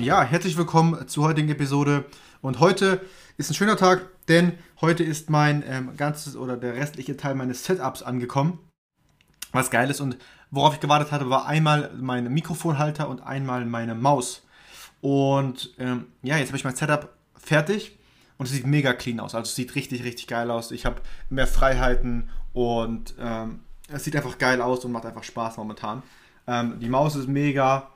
Ja, herzlich willkommen zur heutigen Episode. Und heute ist ein schöner Tag, denn heute ist mein ähm, ganzes oder der restliche Teil meines Setups angekommen. Was geil ist und worauf ich gewartet hatte, war einmal mein Mikrofonhalter und einmal meine Maus. Und ähm, ja, jetzt habe ich mein Setup fertig und es sieht mega clean aus. Also es sieht richtig, richtig geil aus. Ich habe mehr Freiheiten und ähm, es sieht einfach geil aus und macht einfach Spaß momentan. Ähm, die Maus ist mega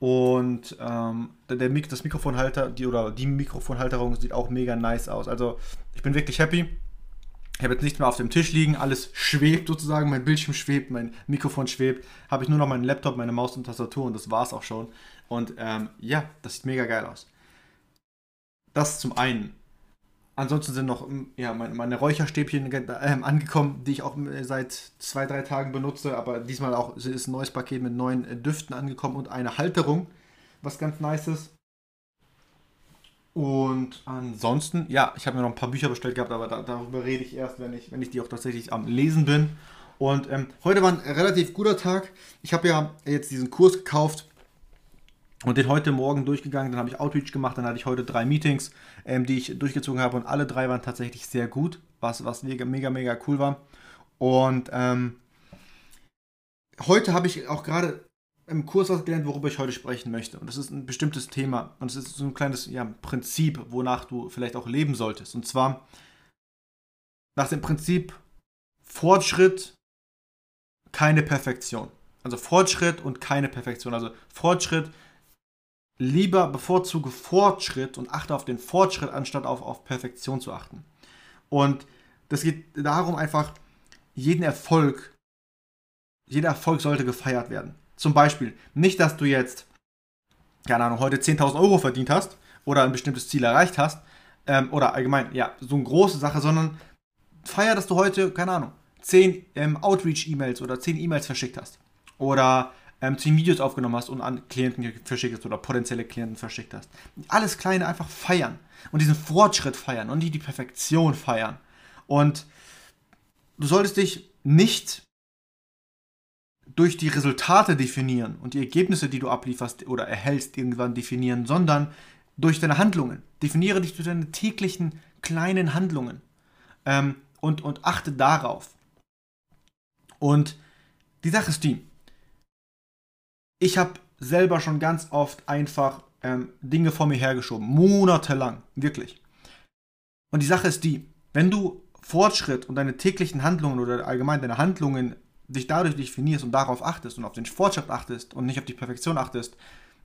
und ähm, der, der, das Mikrofonhalter, die oder die Mikrofonhalterung sieht auch mega nice aus. Also ich bin wirklich happy. Ich habe jetzt nichts mehr auf dem Tisch liegen, alles schwebt sozusagen, mein Bildschirm schwebt, mein Mikrofon schwebt. Habe ich nur noch meinen Laptop, meine Maus und Tastatur und das war es auch schon. Und ähm, ja, das sieht mega geil aus. Das zum einen. Ansonsten sind noch ja, meine, meine Räucherstäbchen äh, angekommen, die ich auch äh, seit zwei, drei Tagen benutze. Aber diesmal auch ist ein neues Paket mit neuen äh, Düften angekommen und eine Halterung, was ganz nice ist. Und ansonsten, ja, ich habe mir noch ein paar Bücher bestellt gehabt, aber da, darüber rede ich erst, wenn ich, wenn ich die auch tatsächlich am Lesen bin. Und ähm, heute war ein relativ guter Tag. Ich habe ja jetzt diesen Kurs gekauft und den heute Morgen durchgegangen, dann habe ich Outreach gemacht, dann hatte ich heute drei Meetings, ähm, die ich durchgezogen habe und alle drei waren tatsächlich sehr gut, was, was mega, mega, mega cool war. Und ähm, heute habe ich auch gerade im Kurs was gelernt, worüber ich heute sprechen möchte. Und das ist ein bestimmtes Thema und es ist so ein kleines ja, Prinzip, wonach du vielleicht auch leben solltest. Und zwar nach dem Prinzip Fortschritt, keine Perfektion. Also Fortschritt und keine Perfektion. Also Fortschritt lieber bevorzuge Fortschritt und achte auf den Fortschritt, anstatt auf, auf Perfektion zu achten. Und das geht darum einfach, jeden Erfolg, jeder Erfolg sollte gefeiert werden. Zum Beispiel nicht, dass du jetzt, keine Ahnung, heute 10.000 Euro verdient hast oder ein bestimmtes Ziel erreicht hast ähm, oder allgemein, ja, so eine große Sache, sondern feier, dass du heute, keine Ahnung, 10 ähm, Outreach-E-Mails oder 10 E-Mails verschickt hast. Oder ähm, 10 Videos aufgenommen hast und an Klienten verschickt hast oder potenzielle Klienten verschickt hast. Alles Kleine einfach feiern und diesen Fortschritt feiern und nicht die Perfektion feiern. Und du solltest dich nicht durch die Resultate definieren und die Ergebnisse, die du ablieferst oder erhältst, irgendwann definieren, sondern durch deine Handlungen. Definiere dich durch deine täglichen kleinen Handlungen ähm, und, und achte darauf. Und die Sache ist die, ich habe selber schon ganz oft einfach ähm, Dinge vor mir hergeschoben. Monatelang. Wirklich. Und die Sache ist die, wenn du Fortschritt und deine täglichen Handlungen oder allgemein deine Handlungen dich dadurch definierst und darauf achtest und auf den Fortschritt achtest und nicht auf die Perfektion achtest,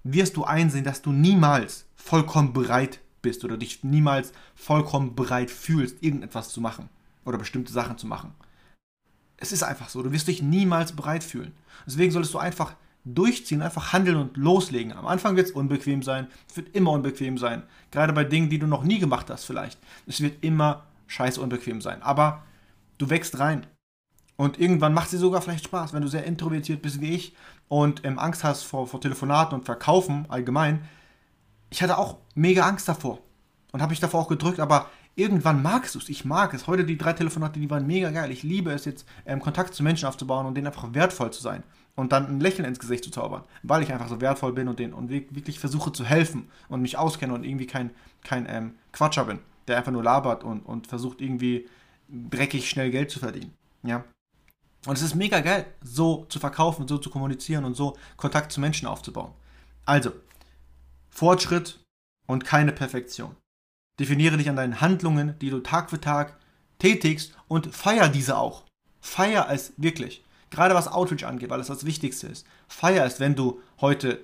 wirst du einsehen, dass du niemals vollkommen bereit bist oder dich niemals vollkommen bereit fühlst, irgendetwas zu machen oder bestimmte Sachen zu machen. Es ist einfach so, du wirst dich niemals bereit fühlen. Deswegen solltest du einfach durchziehen, einfach handeln und loslegen. Am Anfang wird es unbequem sein, es wird immer unbequem sein. Gerade bei Dingen, die du noch nie gemacht hast vielleicht. Es wird immer scheiße unbequem sein. Aber du wächst rein. Und irgendwann macht sie sogar vielleicht Spaß, wenn du sehr introvertiert bist wie ich und ähm, Angst hast vor, vor Telefonaten und Verkaufen allgemein. Ich hatte auch mega Angst davor und habe mich davor auch gedrückt, aber irgendwann magst du es. Ich mag es. Heute die drei Telefonate, die waren mega geil. Ich liebe es jetzt, ähm, Kontakt zu Menschen aufzubauen und denen einfach wertvoll zu sein und dann ein Lächeln ins Gesicht zu zaubern, weil ich einfach so wertvoll bin und, den, und wirklich versuche zu helfen und mich auskenne und irgendwie kein, kein ähm, Quatscher bin, der einfach nur labert und, und versucht irgendwie dreckig schnell Geld zu verdienen. Ja. Und es ist mega geil, so zu verkaufen, so zu kommunizieren und so Kontakt zu Menschen aufzubauen. Also, Fortschritt und keine Perfektion. Definiere dich an deinen Handlungen, die du Tag für Tag tätigst und feier diese auch. Feier es wirklich. Gerade was Outreach angeht, weil es das Wichtigste ist. Feier ist, wenn du heute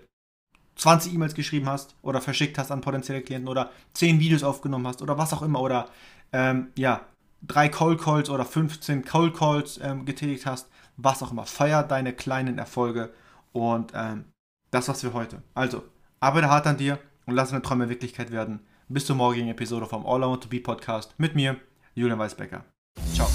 20 E-Mails geschrieben hast oder verschickt hast an potenzielle Klienten oder 10 Videos aufgenommen hast oder was auch immer oder ähm, ja, drei Cold Calls oder 15 Cold Calls ähm, getätigt hast, was auch immer. Feier deine kleinen Erfolge und ähm, das war's für heute. Also, arbeite hart an dir und lass deine Träume Wirklichkeit werden. Bis zur morgigen Episode vom All I Want to Be Podcast mit mir, Julian Weisbecker. Ciao.